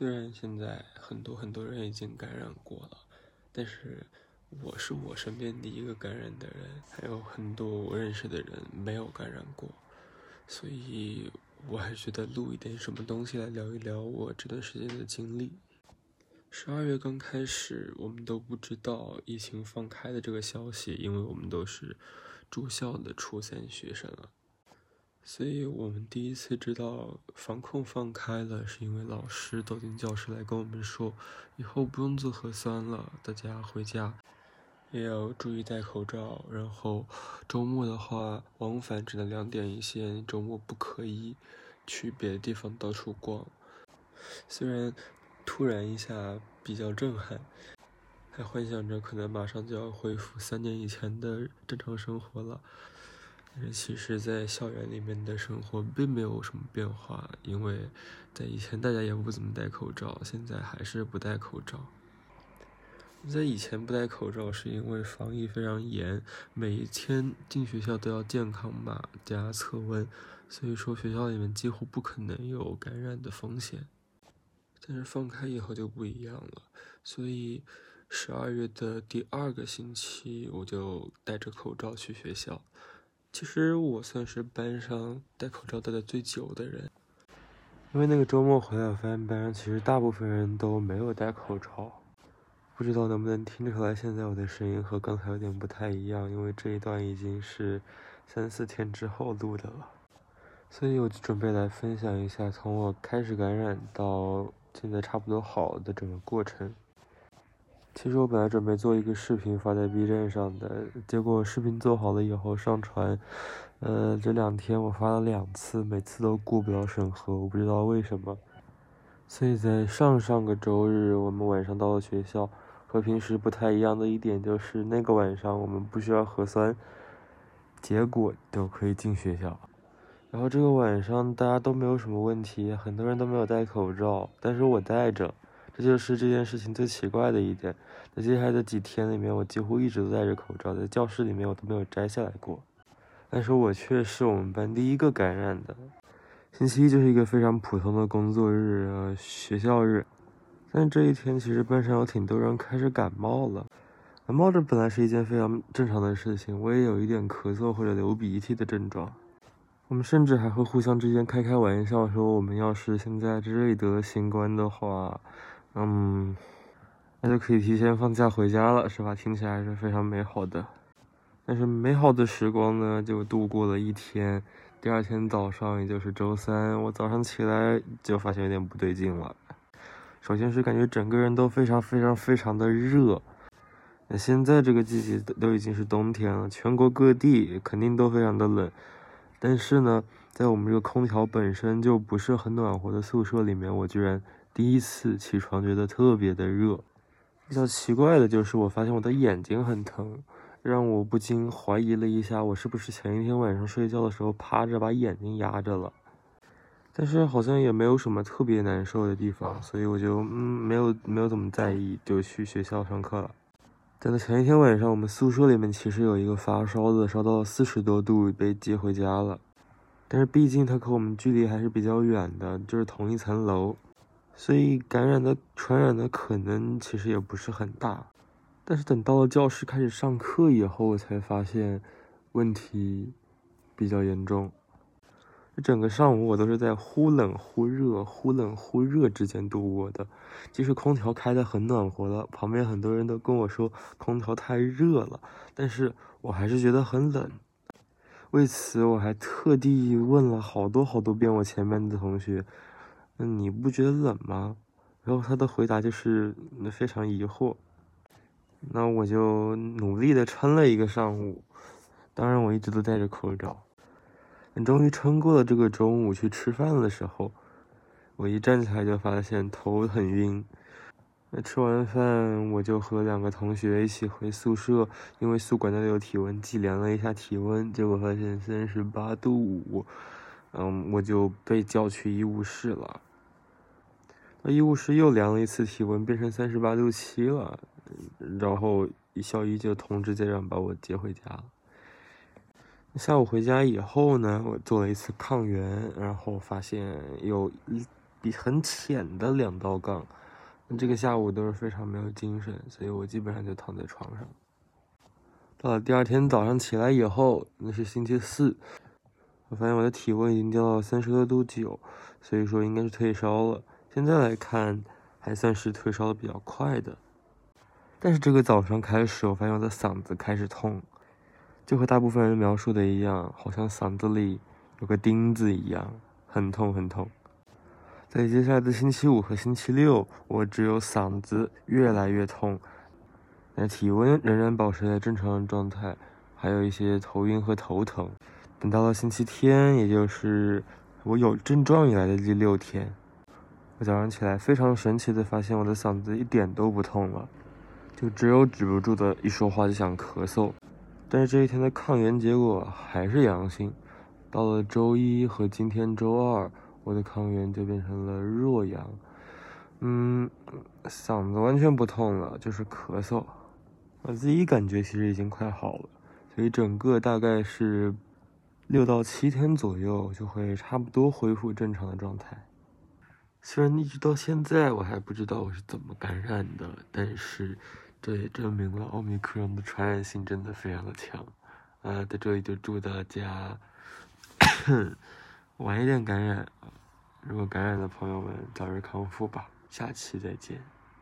虽然现在很多很多人已经感染过了，但是我是我身边第一个感染的人，还有很多我认识的人没有感染过，所以我还觉得录一点什么东西来聊一聊我这段时间的经历。十二月刚开始，我们都不知道疫情放开的这个消息，因为我们都是住校的初三学生了。所以我们第一次知道防控放开了，是因为老师走进教室来跟我们说，以后不用做核酸了，大家回家也要注意戴口罩。然后周末的话，往返只能两点一线，周末不可以去别的地方到处逛。虽然突然一下比较震撼，还幻想着可能马上就要恢复三年以前的正常生活了。但是其实，在校园里面的生活并没有什么变化，因为在以前大家也不怎么戴口罩，现在还是不戴口罩。在以前不戴口罩是因为防疫非常严，每一天进学校都要健康码加测温，所以说学校里面几乎不可能有感染的风险。但是放开以后就不一样了，所以十二月的第二个星期我就戴着口罩去学校。其实我算是班上戴口罩戴的最久的人，因为那个周末回来，我发现班上其实大部分人都没有戴口罩。不知道能不能听出来，现在我的声音和刚才有点不太一样，因为这一段已经是三四天之后录的了。所以我就准备来分享一下从我开始感染到现在差不多好的整个过程。其实我本来准备做一个视频发在 B 站上的，结果视频做好了以后上传，呃，这两天我发了两次，每次都过不了审核，我不知道为什么。所以在上上个周日，我们晚上到了学校，和平时不太一样的一点就是那个晚上我们不需要核酸，结果就可以进学校。然后这个晚上大家都没有什么问题，很多人都没有戴口罩，但是我戴着。这就是这件事情最奇怪的一点，在接下来的几天里面，我几乎一直都戴着口罩，在教室里面我都没有摘下来过。但是我却是我们班第一个感染的。星期一就是一个非常普通的工作日，呃，学校日。但这一天其实班上有挺多人开始感冒了。感冒这本来是一件非常正常的事情，我也有一点咳嗽或者流鼻涕的症状。我们甚至还会互相之间开开玩笑，说我们要是现在这里得新冠的话。嗯，那就可以提前放假回家了，是吧？听起来是非常美好的。但是美好的时光呢，就度过了一天。第二天早上，也就是周三，我早上起来就发现有点不对劲了。首先是感觉整个人都非常非常非常的热。那现在这个季节都已经是冬天了，全国各地肯定都非常的冷。但是呢，在我们这个空调本身就不是很暖和的宿舍里面，我居然。第一次起床觉得特别的热，比较奇怪的就是我发现我的眼睛很疼，让我不禁怀疑了一下，我是不是前一天晚上睡觉的时候趴着把眼睛压着了？但是好像也没有什么特别难受的地方，所以我就嗯没有没有怎么在意，就去学校上课了。等到前一天晚上，我们宿舍里面其实有一个发烧的，烧到四十多度被接回家了，但是毕竟他和我们距离还是比较远的，就是同一层楼。所以感染的、传染的可能其实也不是很大，但是等到了教室开始上课以后，我才发现问题比较严重。整个上午我都是在忽冷忽热、忽冷忽热之间度过的。即使空调开的很暖和了，旁边很多人都跟我说空调太热了，但是我还是觉得很冷。为此，我还特地问了好多好多遍我前面的同学。那你不觉得冷吗？然后他的回答就是非常疑惑。那我就努力的撑了一个上午，当然我一直都戴着口罩。终于撑过了这个中午去吃饭的时候，我一站起来就发现头很晕。那吃完饭我就和两个同学一起回宿舍，因为宿管那里有体温计，量了一下体温，结果发现三十八度五。嗯，我就被叫去医务室了。那医务室又量了一次体温，变成三十八度七了，然后校医就通知家长把我接回家。下午回家以后呢，我做了一次抗原，然后发现有一比很浅的两道杠。这个下午都是非常没有精神，所以我基本上就躺在床上。到了第二天早上起来以后，那是星期四，我发现我的体温已经掉到三十六度九，所以说应该是退烧了。现在来看，还算是退烧的比较快的。但是这个早上开始，我发现我的嗓子开始痛，就和大部分人描述的一样，好像嗓子里有个钉子一样，很痛很痛。在接下来的星期五和星期六，我只有嗓子越来越痛，但体温仍然保持在正常的状态，还有一些头晕和头疼。等到了星期天，也就是我有症状以来的第六天，我早上起来非常神奇的发现我的嗓子一点都不痛了，就只有止不住的一说话就想咳嗽。但是这一天的抗原结果还是阳性，到了周一和今天周二。我的抗原就变成了弱阳，嗯，嗓子完全不痛了，就是咳嗽。我自己感觉其实已经快好了，所以整个大概是六到七天左右就会差不多恢复正常的状态。虽然一直到现在我还不知道我是怎么感染的，但是这也证明了奥密克戎的传染性真的非常的强。呃，在这里就祝大家。晚一点感染，如果感染的朋友们早日康复吧。下期再见。